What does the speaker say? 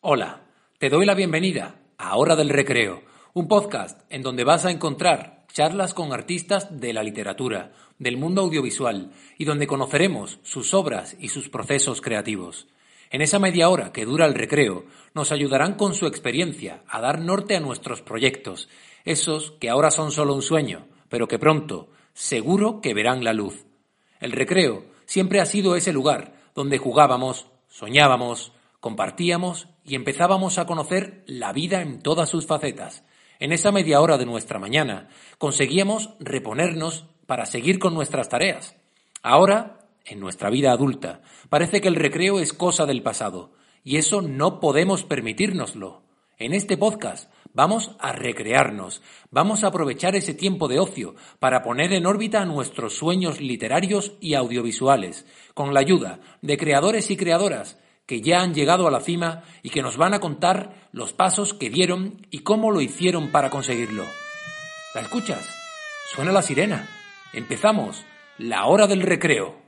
Hola, te doy la bienvenida a Hora del Recreo, un podcast en donde vas a encontrar charlas con artistas de la literatura, del mundo audiovisual y donde conoceremos sus obras y sus procesos creativos. En esa media hora que dura el recreo, nos ayudarán con su experiencia a dar norte a nuestros proyectos, esos que ahora son solo un sueño, pero que pronto, seguro que verán la luz. El recreo siempre ha sido ese lugar donde jugábamos, soñábamos, compartíamos y empezábamos a conocer la vida en todas sus facetas. En esa media hora de nuestra mañana conseguíamos reponernos para seguir con nuestras tareas. Ahora en nuestra vida adulta. Parece que el recreo es cosa del pasado, y eso no podemos permitírnoslo. En este podcast vamos a recrearnos, vamos a aprovechar ese tiempo de ocio para poner en órbita nuestros sueños literarios y audiovisuales, con la ayuda de creadores y creadoras que ya han llegado a la cima y que nos van a contar los pasos que dieron y cómo lo hicieron para conseguirlo. ¿La escuchas? Suena la sirena. Empezamos. La hora del recreo.